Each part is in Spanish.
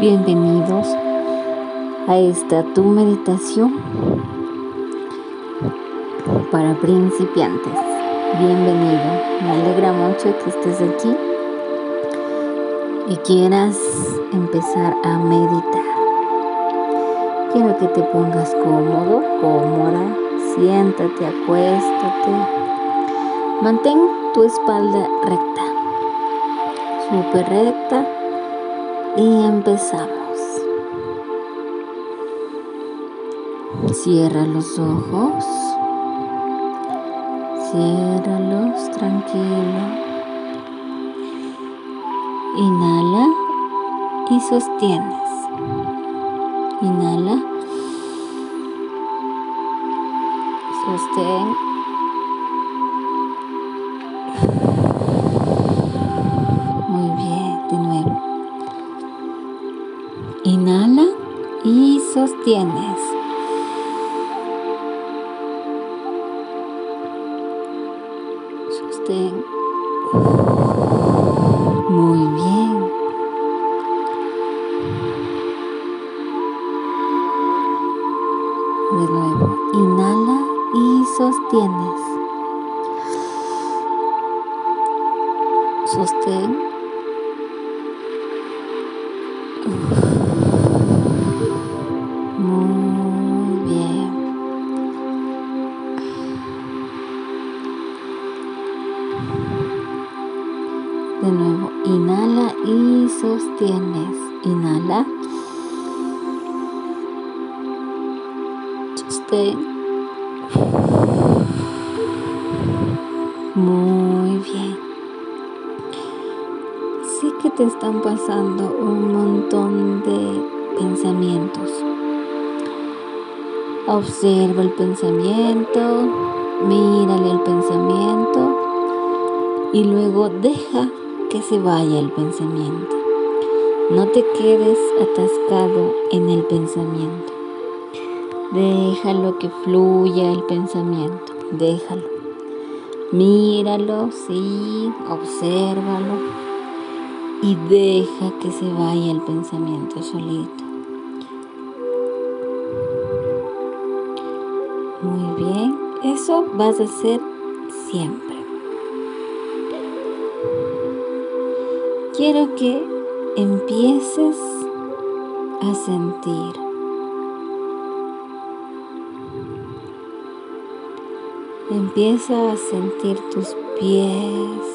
Bienvenidos a esta tu meditación para principiantes. Bienvenido. Me alegra mucho que estés aquí y quieras empezar a meditar. Quiero que te pongas cómodo, cómoda. Siéntate, acuéstate. Mantén tu espalda recta, súper recta y empezamos. Cierra los ojos. Ciérralos tranquilo. Inhala y sostienes. Inhala. Sostén. Y sostienes. Sostén. Muy bien. De nuevo, inhala y sostienes. Sostén. Inhala y sostienes. Inhala. Sostén. Muy bien. Sé que te están pasando un montón de pensamientos. Observa el pensamiento, mírale el pensamiento y luego deja que se vaya el pensamiento. No te quedes atascado en el pensamiento. Déjalo que fluya el pensamiento. Déjalo. Míralo, sí, obsérvalo y deja que se vaya el pensamiento solito. Muy bien, eso vas a hacer siempre. Quiero que empieces a sentir. Empieza a sentir tus pies.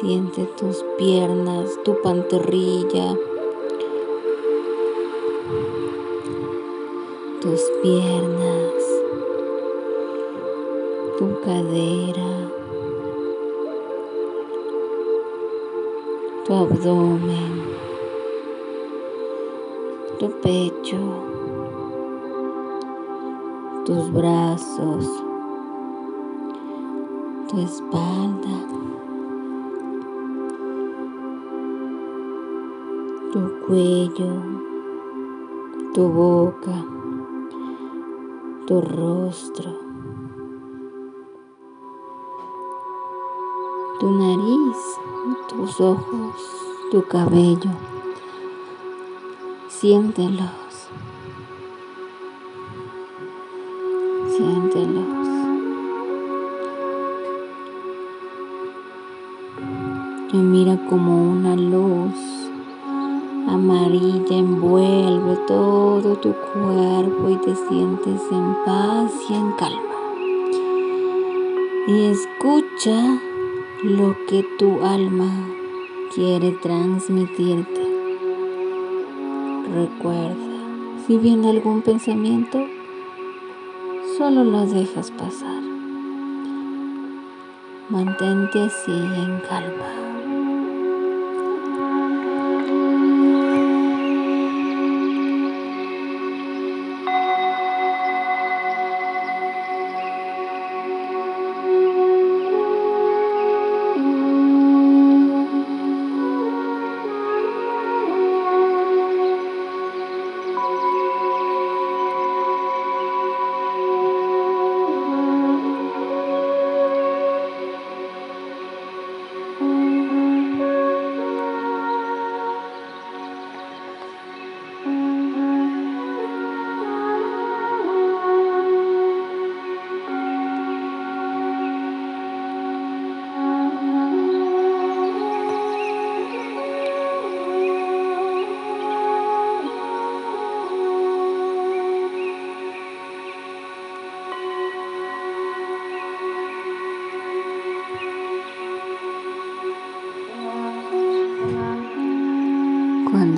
Siente tus piernas, tu pantorrilla, tus piernas, tu cadera, tu abdomen, tu pecho, tus brazos, tu espalda. tu cuello, tu boca, tu rostro, tu nariz, tus ojos, tu cabello. Siéntelos. Siéntelos. Y mira como una luz amarilla envuelve todo tu cuerpo y te sientes en paz y en calma. Y escucha lo que tu alma quiere transmitirte. Recuerda, si viene algún pensamiento, solo lo dejas pasar. Mantente así en calma.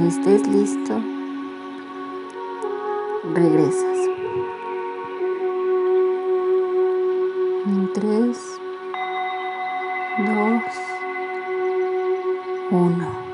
Estés listo, regresas. En 3, 2, 1.